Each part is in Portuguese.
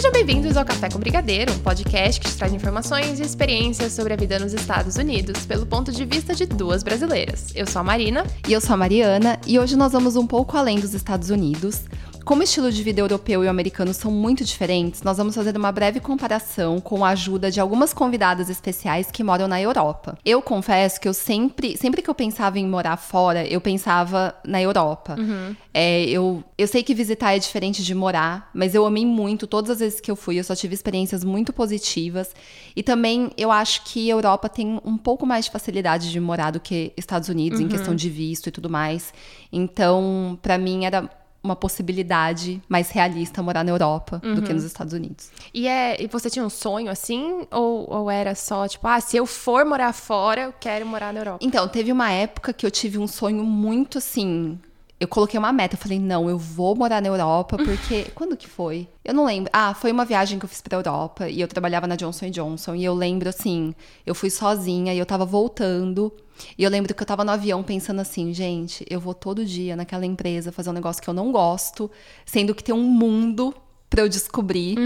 Sejam bem-vindos ao Café com Brigadeiro, um podcast que te traz informações e experiências sobre a vida nos Estados Unidos pelo ponto de vista de duas brasileiras. Eu sou a Marina. E eu sou a Mariana, e hoje nós vamos um pouco além dos Estados Unidos. Como o estilo de vida europeu e americano são muito diferentes, nós vamos fazer uma breve comparação com a ajuda de algumas convidadas especiais que moram na Europa. Eu confesso que eu sempre, sempre que eu pensava em morar fora, eu pensava na Europa. Uhum. É, eu, eu sei que visitar é diferente de morar, mas eu amei muito todas as vezes que eu fui, eu só tive experiências muito positivas. E também eu acho que a Europa tem um pouco mais de facilidade de morar do que Estados Unidos em questão de visto e tudo mais. Então, pra mim era uma possibilidade mais realista morar na Europa do que nos Estados Unidos. E, é, e você tinha um sonho assim? Ou, ou era só tipo, ah, se eu for morar fora, eu quero morar na Europa? Então, teve uma época que eu tive um sonho muito assim. Eu coloquei uma meta, eu falei, não, eu vou morar na Europa, porque. Quando que foi? Eu não lembro. Ah, foi uma viagem que eu fiz pra Europa e eu trabalhava na Johnson Johnson. E eu lembro assim, eu fui sozinha e eu tava voltando. E eu lembro que eu tava no avião pensando assim, gente, eu vou todo dia naquela empresa fazer um negócio que eu não gosto, sendo que tem um mundo pra eu descobrir.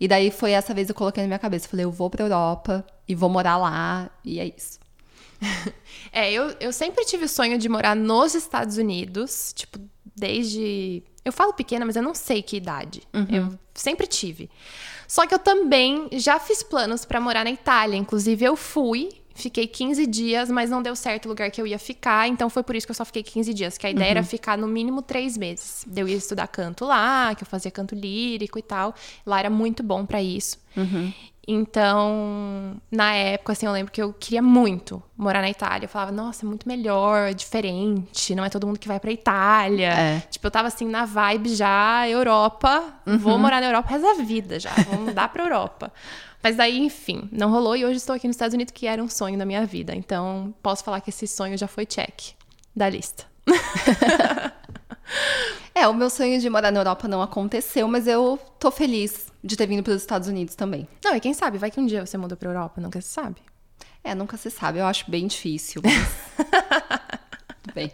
E daí foi essa vez eu coloquei na minha cabeça, falei, eu vou pra Europa e vou morar lá, e é isso. É, eu, eu sempre tive o sonho de morar nos Estados Unidos, tipo, desde. Eu falo pequena, mas eu não sei que idade. Eu sempre tive. Só que eu também já fiz planos pra morar na Itália. Inclusive, eu fui, fiquei 15 dias, mas não deu certo o lugar que eu ia ficar. Então, foi por isso que eu só fiquei 15 dias. Que a ideia era ficar no mínimo três meses. Eu ia estudar canto lá, que eu fazia canto lírico e tal. Lá era muito bom pra isso. Então, na época, assim, eu lembro que eu queria muito morar na Itália. Eu falava, nossa, é muito melhor, é diferente, não é todo mundo que vai pra Itália. É. Tipo, eu tava assim na vibe já, Europa, vou morar na Europa o resto da vida já, vou mudar pra Europa. Mas daí, enfim, não rolou e hoje estou aqui nos Estados Unidos, que era um sonho da minha vida. Então, posso falar que esse sonho já foi check da lista. É, o meu sonho de morar na Europa não aconteceu, mas eu tô feliz de ter vindo para os Estados Unidos também. Não, e quem sabe, vai que um dia você muda pra Europa, nunca se sabe. É, nunca se sabe, eu acho bem difícil. Mas... Tudo bem.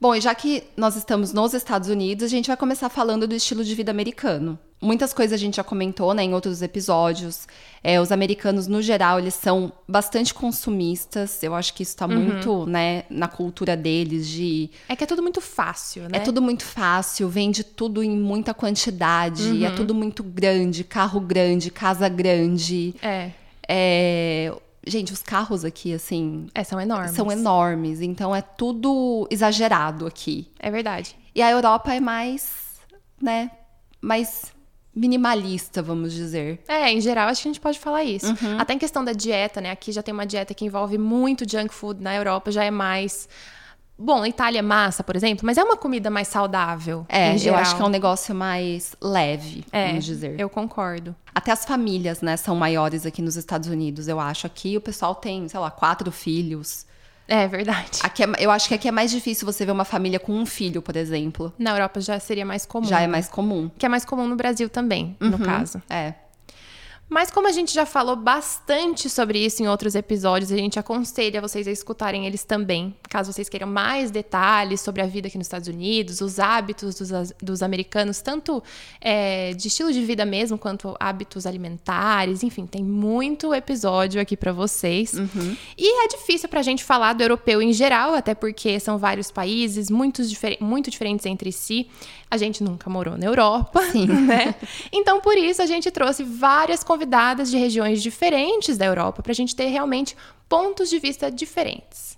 Bom, e já que nós estamos nos Estados Unidos, a gente vai começar falando do estilo de vida americano. Muitas coisas a gente já comentou, né, em outros episódios. É, os americanos, no geral, eles são bastante consumistas. Eu acho que isso tá muito, né, na cultura deles de É que é tudo muito fácil, né? é tudo muito fácil, vende tudo em muita quantidade, é tudo muito grande, carro grande, casa grande. É, É, Gente, os carros aqui, assim, é, são enormes. são enormes, então é tudo exagerado aqui. É verdade. E a Europa é mais, né, mais minimalista, vamos dizer. É, em geral, acho que a gente pode falar isso. Uhum. Até em questão da dieta, né? Aqui já tem uma dieta que envolve muito junk food, na Europa já é mais. Bom, na Itália é massa, por exemplo, mas é uma comida mais saudável. É, eu acho que é um negócio mais leve, É, vamos dizer. Eu concordo. Até as famílias, né, são maiores aqui nos Estados Unidos, eu acho. Aqui o pessoal tem, sei lá, quatro filhos. É verdade. Aqui é- eu acho que aqui é mais difícil você ver uma família com um filho, por exemplo. Na Europa já seria mais comum. Já é mais comum. Que é mais comum no Brasil também, no caso. É. Mas como a gente já falou bastante sobre isso em outros episódios, a gente aconselha vocês a escutarem eles também, caso vocês queiram mais detalhes sobre a vida aqui nos Estados Unidos, os hábitos dos, dos americanos, tanto é, de estilo de vida mesmo, quanto hábitos alimentares, enfim, tem muito episódio aqui pra vocês. E é difícil pra gente falar do europeu em geral, até porque são vários países, muitos difer- muito diferentes entre si. A gente nunca morou na Europa, né? Então, por isso, a gente trouxe várias convidadas de regiões diferentes da Europa pra gente ter realmente pontos de vista diferentes.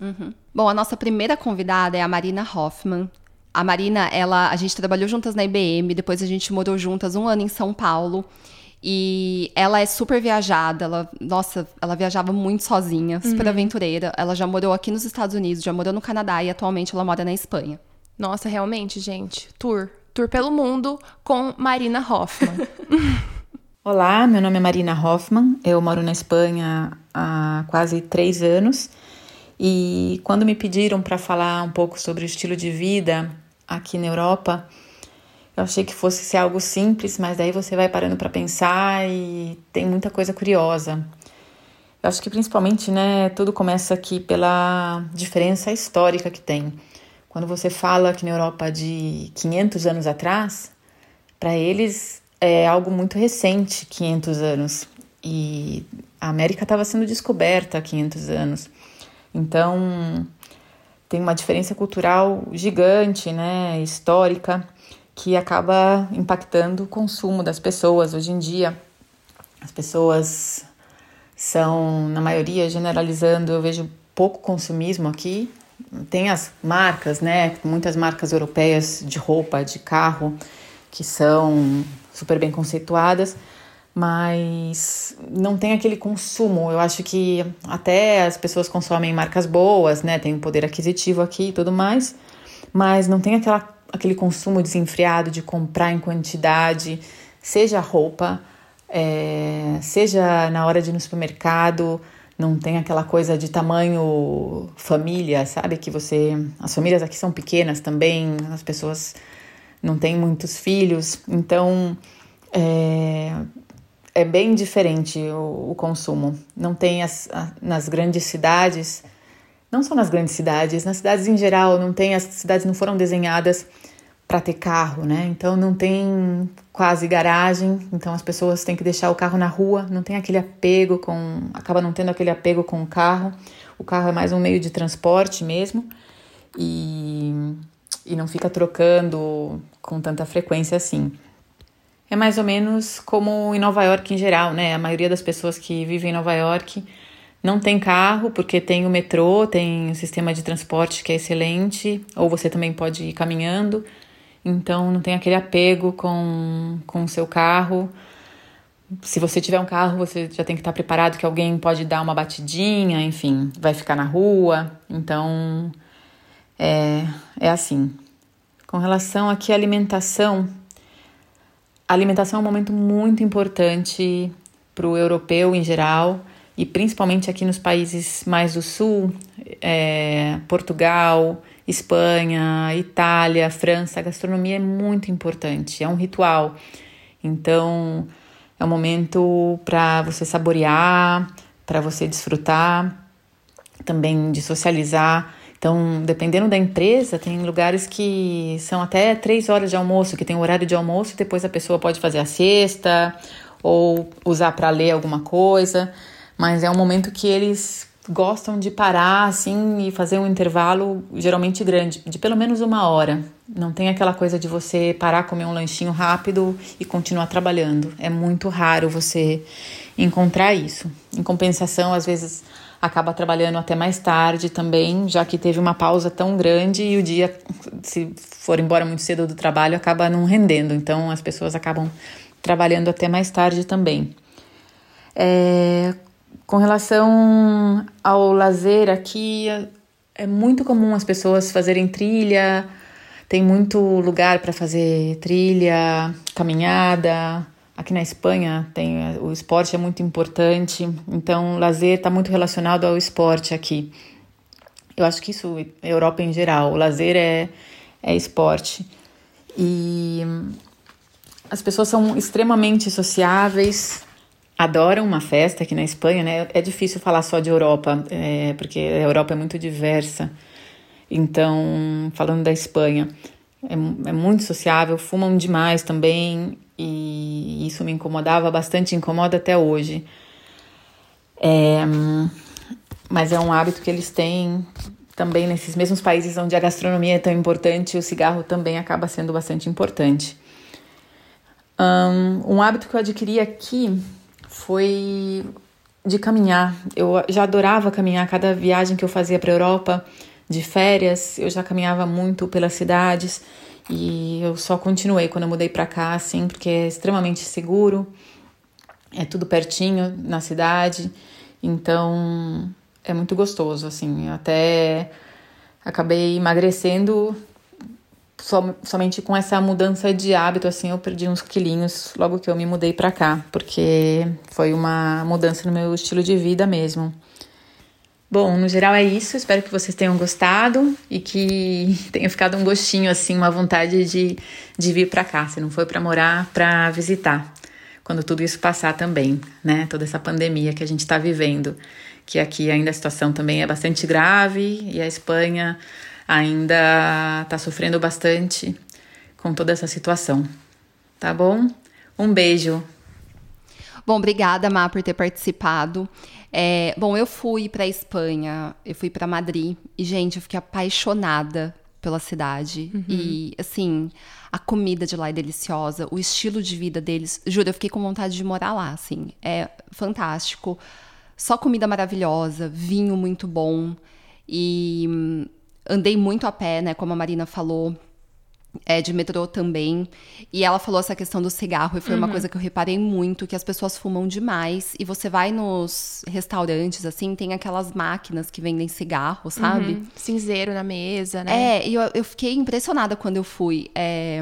Bom, a nossa primeira convidada é a Marina Hoffman. A Marina, ela, a gente trabalhou juntas na IBM, depois a gente morou juntas um ano em São Paulo. E ela é super viajada, ela, nossa, ela viajava muito sozinha, super aventureira. Ela já morou aqui nos Estados Unidos, já morou no Canadá e atualmente ela mora na Espanha. Nossa, realmente, gente, tour. Tour pelo mundo com Marina Hoffman. Olá, meu nome é Marina Hoffman, eu moro na Espanha há quase três anos e quando me pediram para falar um pouco sobre o estilo de vida aqui na Europa, eu achei que fosse ser algo simples, mas daí você vai parando para pensar e tem muita coisa curiosa. Eu acho que principalmente, né, tudo começa aqui pela diferença histórica que tem. Quando você fala que na Europa de 500 anos atrás, para eles é algo muito recente, 500 anos. E a América estava sendo descoberta há 500 anos. Então, tem uma diferença cultural gigante, né, histórica, que acaba impactando o consumo das pessoas hoje em dia. As pessoas são, na maioria, generalizando, eu vejo pouco consumismo aqui. Tem as marcas, né? Muitas marcas europeias de roupa, de carro, que são super bem conceituadas, mas não tem aquele consumo. Eu acho que até as pessoas consomem marcas boas, né? Tem um poder aquisitivo aqui e tudo mais, mas não tem aquela, aquele consumo desenfreado de comprar em quantidade, seja roupa, é, seja na hora de ir no supermercado, não tem aquela coisa de tamanho família, sabe? Que você. As famílias aqui são pequenas também, as pessoas não têm muitos filhos, então. É, é bem diferente o, o consumo. Não tem as, a, nas grandes cidades, não só nas grandes cidades, nas cidades em geral, não tem as cidades não foram desenhadas para ter carro, né? Então não tem quase garagem, então as pessoas têm que deixar o carro na rua, não tem aquele apego com, acaba não tendo aquele apego com o carro. O carro é mais um meio de transporte mesmo e, e não fica trocando com tanta frequência assim é mais ou menos como em Nova York em geral, né? A maioria das pessoas que vivem em Nova York não tem carro porque tem o metrô, tem o sistema de transporte que é excelente, ou você também pode ir caminhando, então não tem aquele apego com, o seu carro. Se você tiver um carro, você já tem que estar preparado que alguém pode dar uma batidinha, enfim, vai ficar na rua. Então é, é assim. Com relação aqui à alimentação, a alimentação é um momento muito importante para o europeu em geral e principalmente aqui nos países mais do sul, é, Portugal, Espanha, Itália, França, a gastronomia é muito importante, é um ritual. Então, é um momento para você saborear, para você desfrutar, também de socializar. Então, dependendo da empresa, tem lugares que são até três horas de almoço, que tem horário de almoço e depois a pessoa pode fazer a cesta ou usar para ler alguma coisa. Mas é um momento que eles gostam de parar assim e fazer um intervalo geralmente grande, de pelo menos uma hora. Não tem aquela coisa de você parar, comer um lanchinho rápido e continuar trabalhando. É muito raro você encontrar isso. Em compensação, às vezes acaba trabalhando até mais tarde também, já que teve uma pausa tão grande e o dia, se for embora muito cedo do trabalho, acaba não rendendo. Então as pessoas acabam trabalhando até mais tarde também. É, com relação ao lazer aqui, é muito comum as pessoas fazerem trilha, tem muito lugar para fazer trilha, caminhada, Aqui na Espanha tem o esporte é muito importante, então lazer está muito relacionado ao esporte aqui. Eu acho que isso Europa em geral, o lazer é é esporte e as pessoas são extremamente sociáveis, adoram uma festa aqui na Espanha, né? É difícil falar só de Europa, é, porque a Europa é muito diversa. Então, falando da Espanha, é, é muito sociável, fumam demais também, e isso me incomodava bastante, incomoda até hoje. É, mas é um hábito que eles têm também nesses mesmos países onde a gastronomia é tão importante, o cigarro também acaba sendo bastante importante. Um, um hábito que eu adquiri aqui foi de caminhar. Eu já adorava caminhar cada viagem que eu fazia para a Europa de férias, eu já caminhava muito pelas cidades e eu só continuei quando eu mudei para cá, assim, porque é extremamente seguro, é tudo pertinho na cidade, então é muito gostoso, assim. Eu até acabei emagrecendo som, somente com essa mudança de hábito, assim, eu perdi uns quilinhos logo que eu me mudei para cá, porque foi uma mudança no meu estilo de vida mesmo. Bom, no geral é isso. Espero que vocês tenham gostado e que tenha ficado um gostinho, assim, uma vontade de, de vir para cá. Se não foi para morar, para visitar. Quando tudo isso passar também, né? Toda essa pandemia que a gente está vivendo. Que aqui ainda a situação também é bastante grave e a Espanha ainda está sofrendo bastante com toda essa situação. Tá bom? Um beijo. Bom, obrigada, Má, por ter participado. É, bom, eu fui para Espanha, eu fui para Madrid e, gente, eu fiquei apaixonada pela cidade. Uhum. E, assim, a comida de lá é deliciosa, o estilo de vida deles. Juro, eu fiquei com vontade de morar lá, assim. É fantástico. Só comida maravilhosa, vinho muito bom. E hum, andei muito a pé, né? Como a Marina falou é, de metrô também. E ela falou essa questão do cigarro, e foi uhum. uma coisa que eu reparei muito, que as pessoas fumam demais. E você vai nos restaurantes, assim, tem aquelas máquinas que vendem cigarro, sabe? Uhum. Cinzeiro na mesa, né? É, e eu, eu fiquei impressionada quando eu fui. É...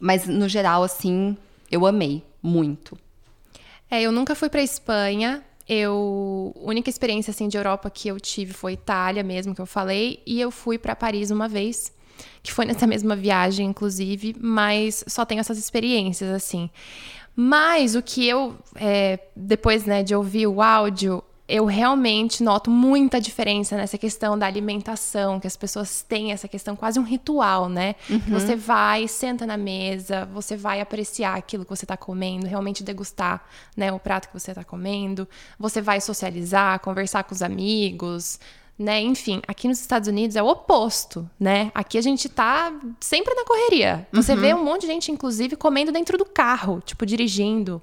Mas, no geral, assim, eu amei muito. É, eu nunca fui pra Espanha. Eu, a única experiência, assim, de Europa que eu tive foi Itália mesmo, que eu falei. E eu fui para Paris uma vez que foi nessa mesma viagem, inclusive, mas só tenho essas experiências, assim. Mas o que eu, é, depois né, de ouvir o áudio, eu realmente noto muita diferença nessa questão da alimentação, que as pessoas têm essa questão quase um ritual, né? Uhum. Você vai, senta na mesa, você vai apreciar aquilo que você está comendo, realmente degustar né, o prato que você está comendo, você vai socializar, conversar com os amigos, né? Enfim, aqui nos Estados Unidos é o oposto, né? Aqui a gente tá sempre na correria. Você uhum. vê um monte de gente, inclusive, comendo dentro do carro, tipo, dirigindo.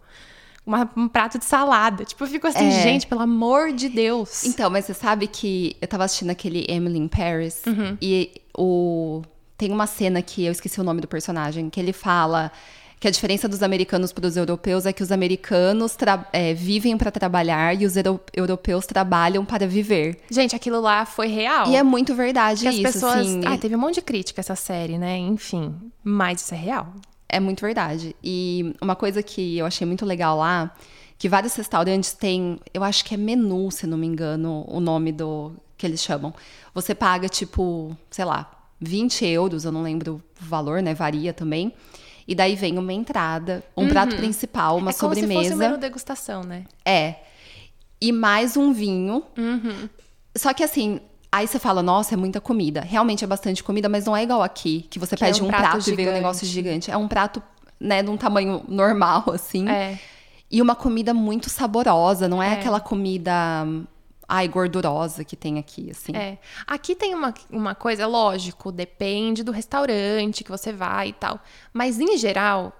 Uma, um prato de salada. Tipo, eu fico assim, é. gente, pelo amor de Deus. Então, mas você sabe que eu tava assistindo aquele Emily in Paris uhum. e o. Tem uma cena que eu esqueci o nome do personagem, que ele fala que a diferença dos americanos para os europeus é que os americanos é, vivem para trabalhar e os europeus trabalham para viver. Gente, aquilo lá foi real. E é muito verdade que isso. As pessoas. Assim, ah, teve um monte de crítica essa série, né? Enfim, mas isso é real. É muito verdade. E uma coisa que eu achei muito legal lá, que vários restaurantes têm, eu acho que é menu, se não me engano, o nome do que eles chamam. Você paga tipo, sei lá, 20 euros, eu não lembro o valor, né? Varia também. E daí vem uma entrada, um uhum. prato principal, uma é como sobremesa. Se fosse um menu degustação, né? É. E mais um vinho. Uhum. Só que assim, aí você fala, nossa, é muita comida. Realmente é bastante comida, mas não é igual aqui, que você que pede é um, um, prato, prato e vem um negócio gigante. É um prato, né, de um tamanho normal, assim. É. E uma comida muito saborosa, não é, é. aquela comida ai, gordurosa que tem aqui, assim. É. Aqui tem uma, uma coisa, lógico, depende do restaurante que você vai e tal. Mas, em geral,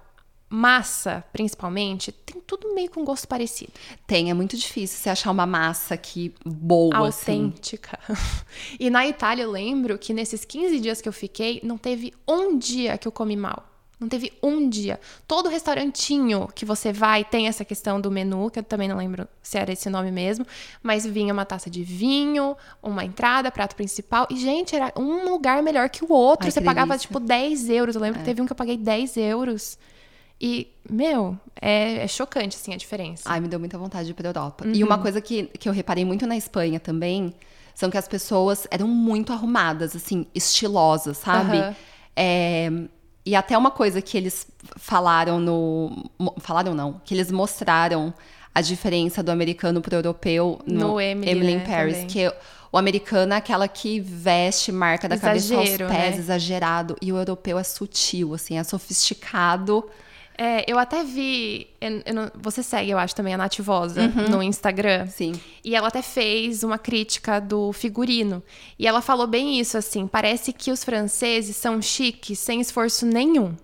massa, principalmente, tem tudo meio com gosto parecido. Tem, é muito difícil você achar uma massa que boa, assim. Autêntica. Assim. e na Itália, eu lembro que nesses 15 dias que eu fiquei, não teve um dia que eu comi mal. Não teve um dia. Todo restaurantinho que você vai tem essa questão do menu, que eu também não lembro se era esse nome mesmo, mas vinha uma taça de vinho, uma entrada, prato principal. E, gente, era um lugar melhor que o outro. Ai, você pagava, delícia. tipo, 10 euros. Eu lembro é. que teve um que eu paguei 10 euros. E, meu, é, é, chocante, assim, a diferença. Ai, me deu muita vontade de ir pra Europa. Uhum. E uma coisa que, que eu reparei muito na Espanha também, são que as pessoas eram muito arrumadas, assim, estilosas, sabe? Uhum. É e até uma coisa que eles falaram no. Falaram não, que eles mostraram a diferença do americano pro europeu no, no Emily, Emily né, in Paris. Também. Que o americano é aquela que veste marca da Exagero, cabeça aos pés, né? exagerado. E o europeu é sutil, assim, é sofisticado. É, eu até vi. Eu, eu não, você segue, eu acho, também a Nativosa uhum. no Instagram. Sim. E ela até fez uma crítica do figurino. E ela falou bem isso, assim: parece que os franceses são chiques sem esforço nenhum.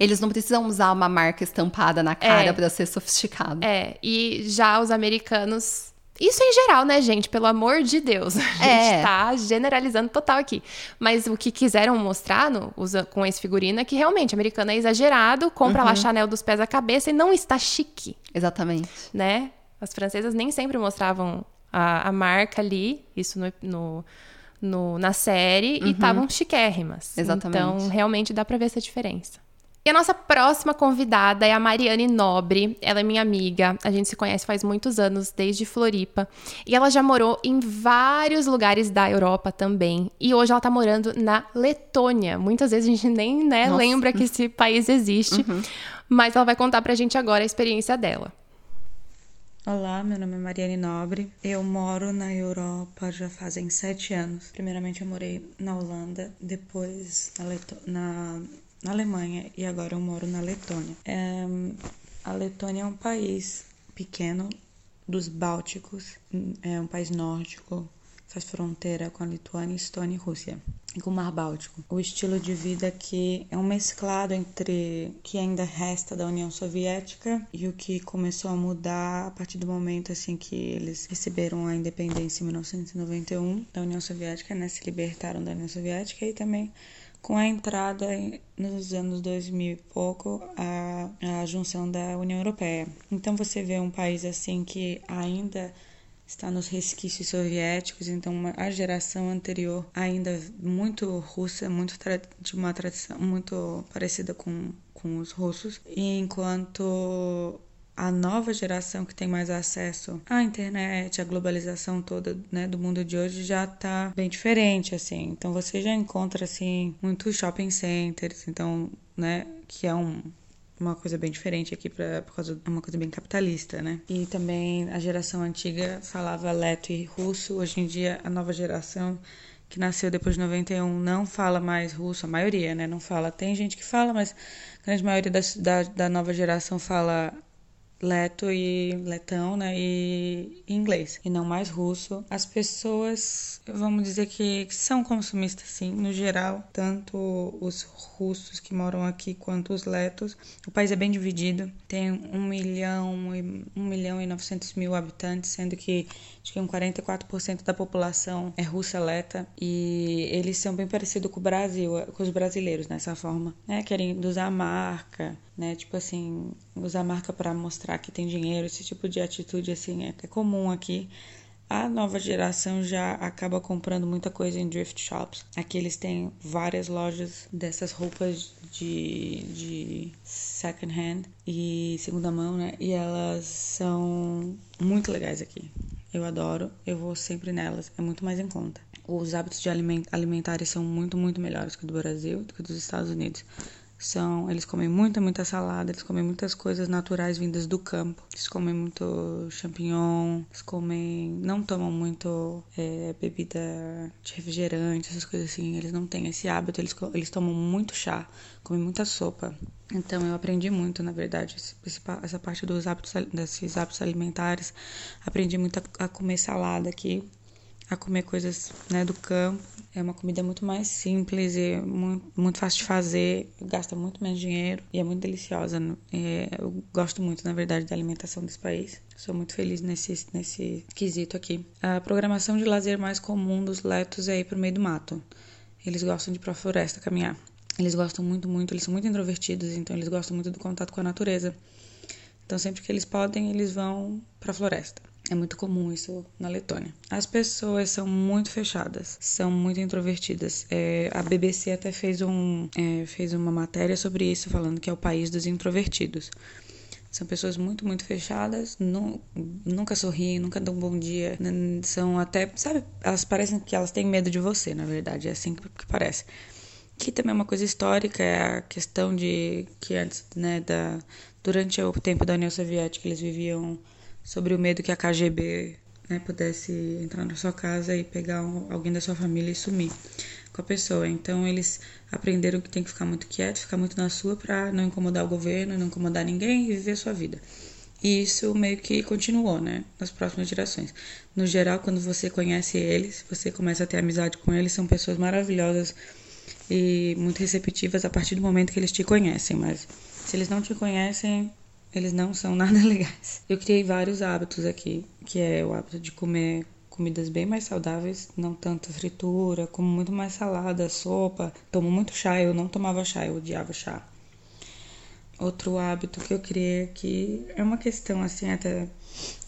Eles não precisam usar uma marca estampada na cara é, para ser sofisticado. É, e já os americanos isso em geral, né, gente? Pelo amor de Deus. A é. gente tá generalizando total aqui. Mas o que quiseram mostrar no, usa, com esse figurino é que realmente americano é exagerado, compra uhum. lá Chanel dos pés à cabeça e não está chique. Exatamente. Né? As francesas nem sempre mostravam a, a marca ali, isso no, no, no na série, uhum. e estavam chiquérrimas. Exatamente. Então, realmente dá pra ver essa diferença. E a nossa próxima convidada é a Mariane Nobre. Ela é minha amiga. A gente se conhece faz muitos anos, desde Floripa. E ela já morou em vários lugares da Europa também. E hoje ela tá morando na Letônia. Muitas vezes a gente nem né, lembra que esse país existe. Uhum. Mas ela vai contar pra gente agora a experiência dela. Olá, meu nome é Mariane Nobre. Eu moro na Europa já fazem sete anos. Primeiramente eu morei na Holanda, depois na, Leto na na Alemanha e agora eu moro na Letônia. É, a Letônia é um país pequeno dos Bálticos, é um país nórdico, faz fronteira com a Lituânia, Estônia e Rússia, e com o Mar Báltico. O estilo de vida aqui é um mesclado entre o que ainda resta da União Soviética e o que começou a mudar a partir do momento assim que eles receberam a independência em 1991 da União Soviética, né, se libertaram da União Soviética e também com a entrada nos anos 2000 e pouco a, a junção da União Europeia. Então você vê um país assim que ainda está nos resquícios soviéticos, então uma, a geração anterior ainda muito russa, muito de uma tradição muito parecida com, com os russos, enquanto a nova geração que tem mais acesso à internet, à globalização toda né, do mundo de hoje já está bem diferente, assim. Então você já encontra assim muitos shopping centers, então, né, que é um uma coisa bem diferente aqui pra, por causa de uma coisa bem capitalista, né? E também a geração antiga falava leto e russo. Hoje em dia a nova geração que nasceu depois de 91 não fala mais russo, a maioria, né? Não fala. Tem gente que fala, mas a grande maioria da, da, da nova geração fala leto e letão, né, e inglês, e não mais russo. As pessoas, vamos dizer que são consumistas, sim, no geral, tanto os russos que moram aqui quanto os letos. O país é bem dividido, tem um milhão e um milhão e novecentos mil habitantes, sendo que acho que um 44% da população é russa leta e eles são bem parecidos com o Brasil, com os brasileiros nessa forma, né, querem usar a marca, né? Tipo assim, usar marca para mostrar que tem dinheiro, esse tipo de atitude assim é, comum aqui. A nova geração já acaba comprando muita coisa em thrift shops. Aqui eles têm várias lojas dessas roupas de, de second hand e segunda mão, né? E elas são muito legais aqui. Eu adoro, eu vou sempre nelas, é muito mais em conta. Os hábitos de alimentares são muito, muito melhores que o do Brasil, do que dos Estados Unidos são eles comem muita muita salada eles comem muitas coisas naturais vindas do campo. Eles comem muito champignon eles comem não tomam muito é, bebida de refrigerante essas coisas assim. Eles não têm esse hábito eles eles tomam muito chá comem muita sopa. Então eu aprendi muito na verdade essa parte dos hábitos desses hábitos alimentares. Aprendi muito a, a comer salada aqui a comer coisas né, do campo. É uma comida muito mais simples e muito, muito fácil de fazer, gasta muito menos dinheiro e é muito deliciosa. É, eu gosto muito, na verdade, da alimentação desse país. Sou muito feliz nesse, nesse quesito aqui. A programação de lazer mais comum dos letos é ir pro meio do mato. Eles gostam de ir pra floresta caminhar. Eles gostam muito, muito, eles são muito introvertidos, então eles gostam muito do contato com a natureza. Então sempre que eles podem, eles vão para a floresta. É muito comum isso na Letônia. As pessoas são muito fechadas, são muito introvertidas. É, a BBC até fez, um, é, fez uma matéria sobre isso, falando que é o país dos introvertidos. São pessoas muito, muito fechadas, nu, nunca sorriem, nunca dão bom dia. São até, sabe, elas parecem que elas têm medo de você, na verdade, é assim que parece. Que também é uma coisa histórica, é a questão de que antes, né, da, durante o tempo da União Soviética, eles viviam sobre o medo que a KGB né, pudesse entrar na sua casa e pegar um, alguém da sua família e sumir com a pessoa. Então eles aprenderam que tem que ficar muito quieto, ficar muito na sua para não incomodar o governo, não incomodar ninguém e viver a sua vida. E isso meio que continuou, né, nas próximas gerações. No geral, quando você conhece eles, você começa a ter amizade com eles, são pessoas maravilhosas e muito receptivas a partir do momento que eles te conhecem, mas se eles não te conhecem, eles não são nada legais. Eu criei vários hábitos aqui, que é o hábito de comer comidas bem mais saudáveis, não tanta fritura, como muito mais salada, sopa, tomo muito chá, eu não tomava chá, eu odiava chá. Outro hábito que eu criei aqui é uma questão assim até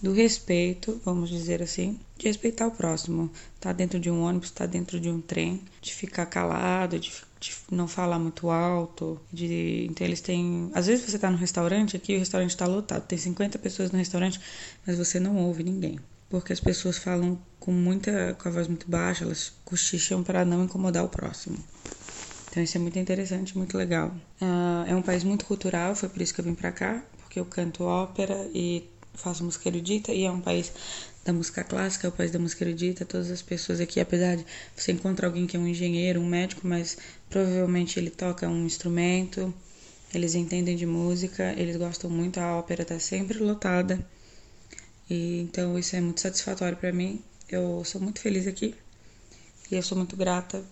do respeito, vamos dizer assim, de respeitar o próximo. Tá dentro de um ônibus, tá dentro de um trem, de ficar calado, de, de não falar muito alto, de então eles têm, às vezes você tá no restaurante aqui, o restaurante tá lotado, tem 50 pessoas no restaurante, mas você não ouve ninguém, porque as pessoas falam com muita com a voz muito baixa, elas cochicham para não incomodar o próximo. Então isso é muito interessante, muito legal. Uh, é um país muito cultural, foi por isso que eu vim para cá, porque eu canto ópera e faço música erudita e é um país da música clássica, é o país da música erudita. Todas as pessoas aqui, apesar de você encontrar alguém que é um engenheiro, um médico, mas provavelmente ele toca um instrumento, eles entendem de música, eles gostam muito, a ópera tá sempre lotada. E então isso é muito satisfatório para mim. Eu sou muito feliz aqui e eu sou muito grata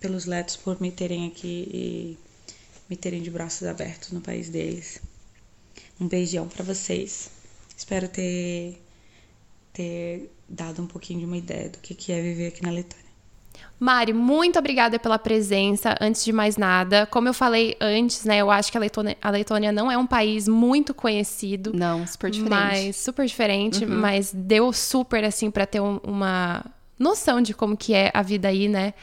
pelos Letos por me terem aqui e me terem de braços abertos no país deles. Um beijão para vocês. Espero ter ter dado um pouquinho de uma ideia do que que é viver aqui na Letônia. Mari, muito obrigada pela presença. Antes de mais nada, como eu falei antes, né, eu acho que a Letônia, a Letônia não é um país muito conhecido. Não, super diferente. Mas super diferente, uhum. mas deu super assim para ter um, uma noção de como que é a vida aí, né?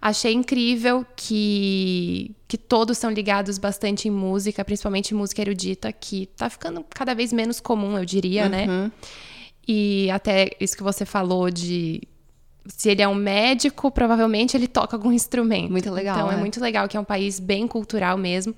Achei incrível que, que todos são ligados bastante em música, principalmente música erudita, que tá ficando cada vez menos comum, eu diria, né? uhum. né? E até isso que você falou de se ele é um médico, provavelmente ele toca algum instrumento. Muito legal. Então é. é. muito legal que é um país bem cultural mesmo.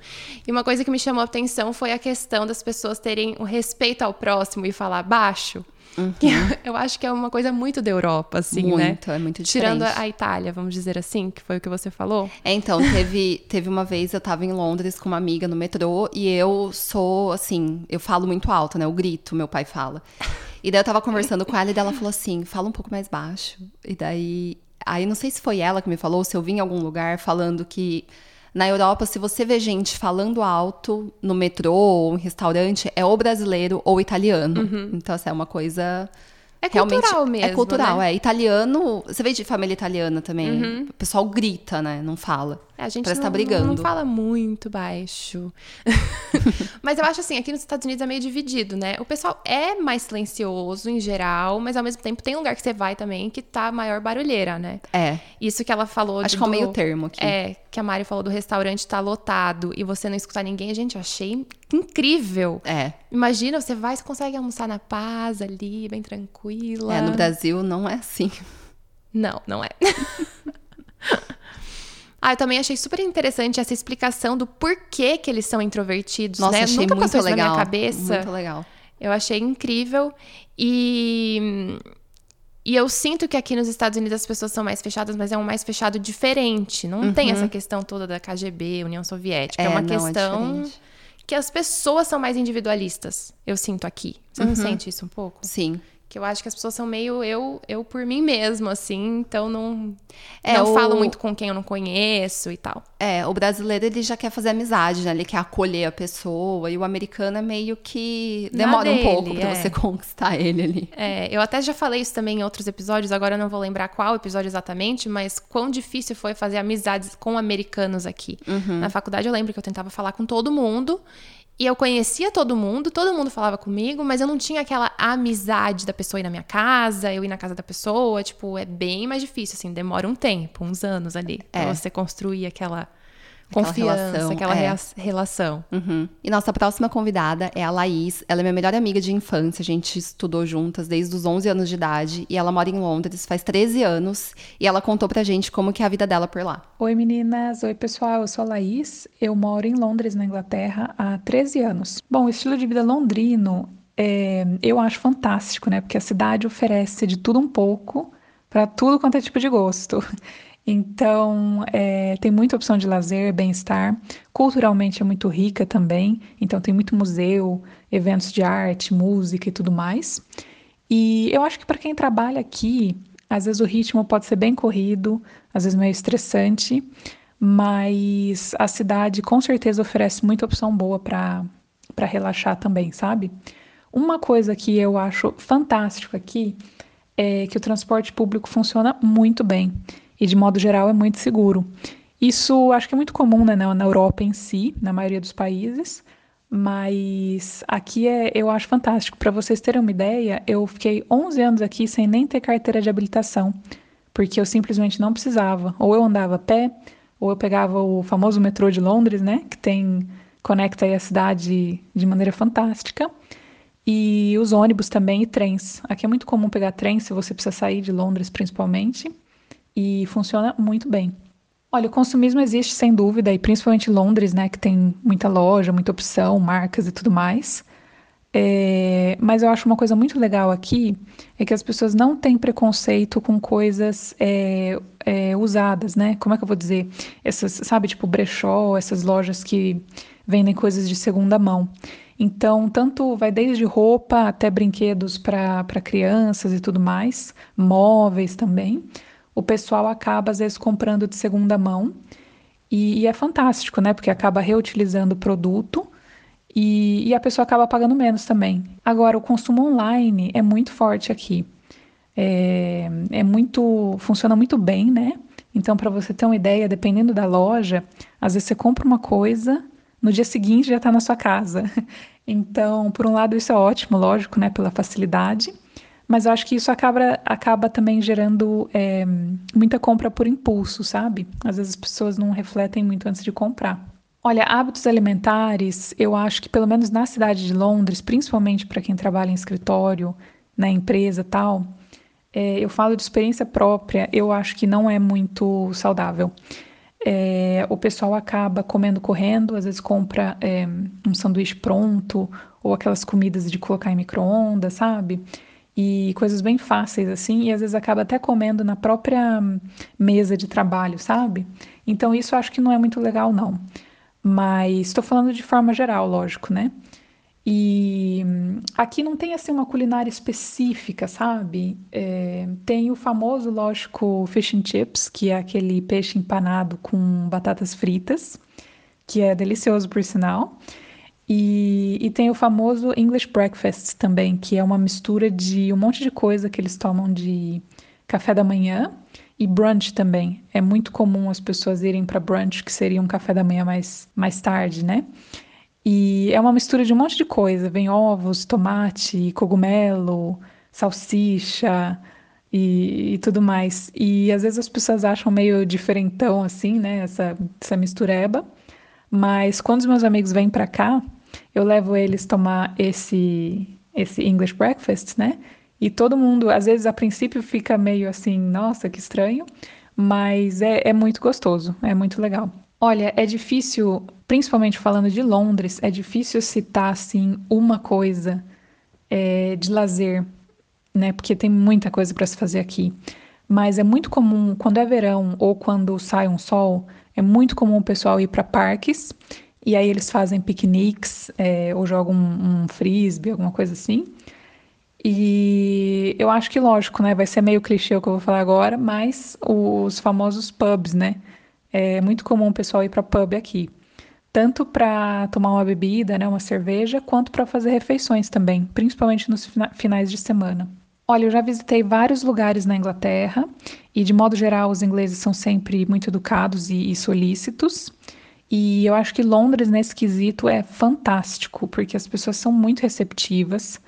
E uma coisa que me chamou a atenção foi a questão das pessoas terem o respeito ao próximo e falar baixo. Uhum. Que eu acho que é uma coisa muito da Europa, assim, muito, né? Muito, é muito diferente. Tirando a Itália, vamos dizer assim, que foi o que você falou. É, então, teve, teve uma vez, eu tava em Londres com uma amiga no metrô e eu sou, assim, eu falo muito alto, né? Eu grito, meu pai fala. E daí eu tava conversando com ela e ela falou assim: fala um pouco mais baixo. E daí. Aí não sei se foi ela que me falou, se eu vim em algum lugar falando que na Europa, se você vê gente falando alto no metrô ou em restaurante, é ou brasileiro ou italiano. Uhum. Então, essa assim, é uma coisa. É cultural é mesmo. É cultural, né? é. Italiano. Você vê de família italiana também. Uhum. O pessoal grita, né? Não fala. A gente Parece tá não, tá brigando. não fala muito baixo. mas eu acho assim, aqui nos Estados Unidos é meio dividido, né? O pessoal é mais silencioso em geral, mas ao mesmo tempo tem lugar que você vai também que tá maior barulheira, né? É. Isso que ela falou. Acho que é o meio termo aqui. É, que a Mari falou do restaurante tá lotado e você não escutar ninguém. Gente, eu achei incrível. É. Imagina, você vai, você consegue almoçar na paz ali, bem tranquila. É, no Brasil não é assim. Não, não é. Ah, eu também achei super interessante essa explicação do porquê que eles são introvertidos, Nossa, né? Achei Nunca muito passou legal, isso na minha cabeça. Muito legal. Eu achei incrível. E. E eu sinto que aqui nos Estados Unidos as pessoas são mais fechadas, mas é um mais fechado diferente. Não uhum. tem essa questão toda da KGB, União Soviética. É, é uma não, é questão é que as pessoas são mais individualistas. Eu sinto aqui. Você não uhum. sente isso um pouco? Sim que eu acho que as pessoas são meio eu eu por mim mesmo assim então não é, não o... falo muito com quem eu não conheço e tal é o brasileiro ele já quer fazer amizade né ele quer acolher a pessoa e o americano é meio que demora dele, um pouco para é. você conquistar ele ali é eu até já falei isso também em outros episódios agora eu não vou lembrar qual episódio exatamente mas quão difícil foi fazer amizades com americanos aqui uhum. na faculdade eu lembro que eu tentava falar com todo mundo e eu conhecia todo mundo, todo mundo falava comigo, mas eu não tinha aquela amizade da pessoa ir na minha casa, eu ir na casa da pessoa. Tipo, é bem mais difícil, assim, demora um tempo, uns anos ali, é. pra você construir aquela confiança, relação, aquela é. relação. Uhum. E nossa próxima convidada é a Laís. Ela é minha melhor amiga de infância. A gente estudou juntas desde os 11 anos de idade e ela mora em Londres faz 13 anos. E ela contou pra gente como que é a vida dela por lá. Oi meninas, oi pessoal, eu sou a Laís. Eu moro em Londres, na Inglaterra, há 13 anos. Bom, o estilo de vida londrino é, eu acho fantástico, né? Porque a cidade oferece de tudo um pouco para tudo quanto é tipo de gosto. Então, é, tem muita opção de lazer, bem-estar. Culturalmente é muito rica também, então tem muito museu, eventos de arte, música e tudo mais. E eu acho que para quem trabalha aqui, às vezes o ritmo pode ser bem corrido, às vezes meio estressante, mas a cidade com certeza oferece muita opção boa para relaxar também, sabe? Uma coisa que eu acho fantástico aqui é que o transporte público funciona muito bem e de modo geral é muito seguro. Isso acho que é muito comum né, na Europa em si, na maioria dos países, mas aqui é, eu acho fantástico. Para vocês terem uma ideia, eu fiquei 11 anos aqui sem nem ter carteira de habilitação, porque eu simplesmente não precisava. Ou eu andava a pé, ou eu pegava o famoso metrô de Londres, né, que tem conecta a cidade de maneira fantástica. E os ônibus também e trens. Aqui é muito comum pegar trem se você precisa sair de Londres, principalmente e funciona muito bem. Olha, o consumismo existe sem dúvida, e principalmente em Londres, né, que tem muita loja, muita opção, marcas e tudo mais. É, mas eu acho uma coisa muito legal aqui é que as pessoas não têm preconceito com coisas é, é, usadas, né? Como é que eu vou dizer? Essas, sabe, tipo brechó, essas lojas que vendem coisas de segunda mão. Então, tanto vai desde roupa até brinquedos para crianças e tudo mais, móveis também. O pessoal acaba, às vezes, comprando de segunda mão. E, e é fantástico, né? Porque acaba reutilizando o produto e, e, a pessoa acaba pagando menos também. Agora, o consumo online é muito forte aqui. É, é muito. funciona muito bem, né? Então, para você ter uma ideia, dependendo da loja, às vezes você compra uma coisa, no dia seguinte já está na sua casa. Então, por um lado, isso é ótimo, lógico, né? Pela facilidade. Mas eu acho que isso acaba, acaba também gerando é, muita compra por impulso, sabe? Às vezes as pessoas não refletem muito antes de comprar. Olha, hábitos alimentares, eu acho que pelo menos na cidade de Londres, principalmente para quem trabalha em escritório, na empresa tal, é, eu falo de experiência própria, eu acho que não é muito saudável. É, o pessoal acaba comendo correndo, às vezes compra é, um sanduíche pronto ou aquelas comidas de colocar em micro-ondas, sabe? E coisas bem fáceis assim, e às vezes acaba até comendo na própria mesa de trabalho, sabe? Então isso acho que não é muito legal, não. Mas estou falando de forma geral, lógico, né? E aqui não tem assim uma culinária específica, sabe? É, tem o famoso, lógico, fish and chips, que é aquele peixe empanado com batatas fritas, que é delicioso por sinal. E, e tem o famoso English breakfast também, que é uma mistura de um monte de coisa que eles tomam de café da manhã e brunch também. É muito comum as pessoas irem para brunch, que seria um café da manhã mais, mais tarde, né? E é uma mistura de um monte de coisa. Vem ovos, tomate, cogumelo, salsicha e, e tudo mais. E às vezes as pessoas acham meio diferentão assim, né? Essa, essa mistureba. Mas quando os meus amigos vêm para cá, eu levo eles tomar esse, esse English breakfast, né? E todo mundo, às vezes, a princípio fica meio assim, nossa, que estranho, mas é, é muito gostoso, é muito legal. Olha, é difícil, principalmente falando de Londres, é difícil citar assim uma coisa é, de lazer, né? Porque tem muita coisa para se fazer aqui. Mas é muito comum, quando é verão ou quando sai um sol, é muito comum o pessoal ir para parques e aí eles fazem piqueniques é, ou jogam um, um frisbee, alguma coisa assim. E eu acho que, lógico, né? Vai ser meio clichê o que eu vou falar agora, mas os famosos pubs, né? É muito comum o pessoal ir para pub aqui. Tanto para tomar uma bebida, né, uma cerveja, quanto para fazer refeições também, principalmente nos finais de semana. Olha, eu já visitei vários lugares na Inglaterra e, de modo geral, os ingleses são sempre muito educados e, e solícitos. E eu acho que Londres, nesse quesito, é fantástico, porque as pessoas são muito receptivas.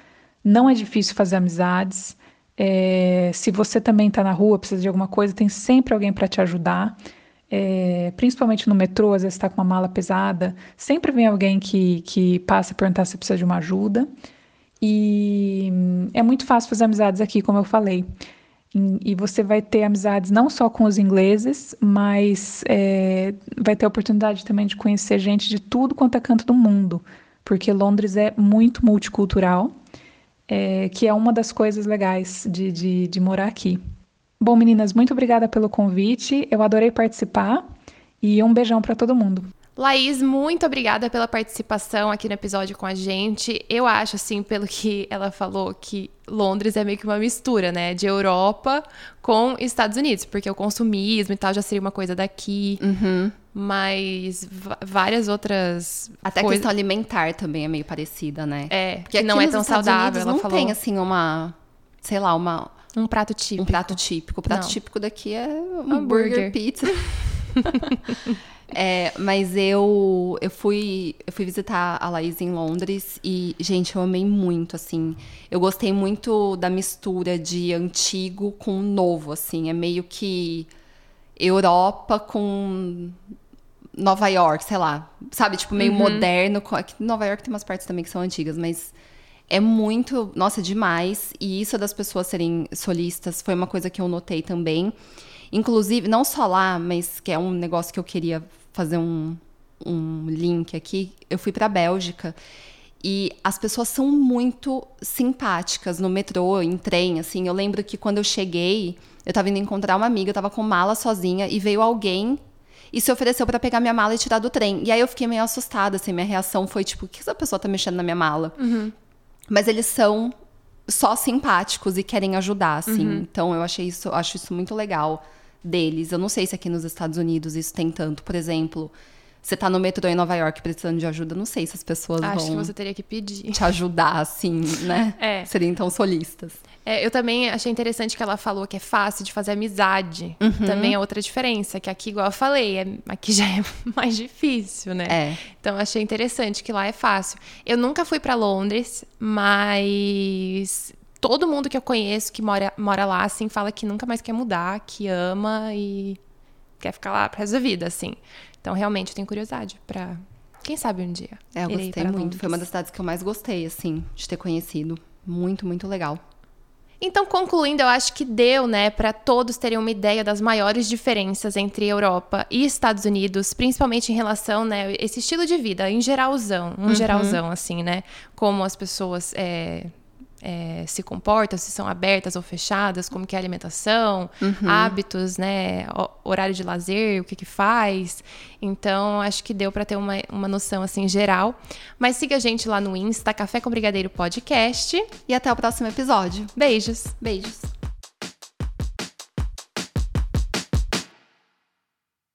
Não é difícil fazer amizades. É, se você também está na rua, precisa de alguma coisa, tem sempre alguém para te ajudar. É, principalmente no metrô, às vezes está com uma mala pesada, sempre vem alguém que, que passa a perguntar se precisa de uma ajuda. E é muito fácil fazer amizades aqui, como eu falei. E, você vai ter amizades não só com os ingleses, mas é, vai ter a oportunidade também de conhecer gente de tudo quanto é canto do mundo, porque Londres é muito multicultural é, que é uma das coisas legais de, de, de morar aqui. Bom, meninas, muito obrigada pelo convite. Eu adorei participar e um beijão para todo mundo. Laís, muito obrigada pela participação aqui no episódio com a gente. Eu acho, assim, pelo que ela falou, que Londres é meio que uma mistura, né? De Europa com Estados Unidos, porque o consumismo e tal já seria uma coisa daqui. Uhum. Mas várias outras. Até a questão alimentar também é meio parecida, né? É, porque que não é tão saudável. ela não falou. tem, assim, uma. Sei lá, uma. Um prato típico. Um prato típico. O prato não. típico daqui é um hambúrguer, pizza. é, mas eu, eu, fui, eu fui visitar a Laís em Londres e, gente, eu amei muito, assim. Eu gostei muito da mistura de antigo com novo, assim. É meio que Europa com Nova York, sei lá. Sabe, tipo, meio uhum. moderno. Nova York tem umas partes também que são antigas, mas é muito, nossa, demais. E isso das pessoas serem solistas foi uma coisa que eu notei também. Inclusive, não só lá, mas que é um negócio que eu queria fazer um, um link aqui. Eu fui para a Bélgica E as pessoas são muito simpáticas no metrô, em trem, assim. Eu lembro que quando eu cheguei, eu tava indo encontrar uma amiga, eu tava com mala sozinha e veio alguém e se ofereceu para pegar minha mala e tirar do trem. E aí eu fiquei meio assustada, assim, minha reação foi tipo, o que essa pessoa tá mexendo na minha mala? Uhum. Mas eles são só simpáticos e querem ajudar, assim. Uhum. Então eu achei isso, acho isso muito legal deles. Eu não sei se aqui nos Estados Unidos isso tem tanto, por exemplo, você tá no metrô em Nova York precisando de ajuda, não sei se as pessoas Acho vão que você teria que pedir. te ajudar, assim, né? É. Seriam tão solistas. É, eu também achei interessante que ela falou que é fácil de fazer amizade. Uhum. Também é outra diferença, que aqui, igual eu falei, é- aqui já é mais difícil, né? É. Então achei interessante que lá é fácil. Eu nunca fui pra Londres, mas todo mundo que eu conheço que mora, mora lá, assim, fala que nunca mais quer mudar, que ama e quer ficar lá pro resto da vida, assim. Então realmente eu tenho curiosidade pra. Quem sabe um dia. É, eu gostei muito. Foi uma Londres. das cidades que eu mais gostei, assim, de ter conhecido. Muito, muito legal. Então, concluindo, eu acho que deu, né, para todos terem uma ideia das maiores diferenças entre Europa e Estados Unidos, principalmente em relação, né, esse estilo de vida, em geralzão, um geralzão, assim, né, como as pessoas é, é, se comportam, se são abertas ou fechadas, como que é a alimentação, hábitos, né, ho- horário de lazer, o que que faz. Então, acho que deu para ter uma, uma noção, assim, geral. Mas siga a gente lá no Insta, Café com Brigadeiro Podcast. E até o próximo episódio. Beijos! Beijos.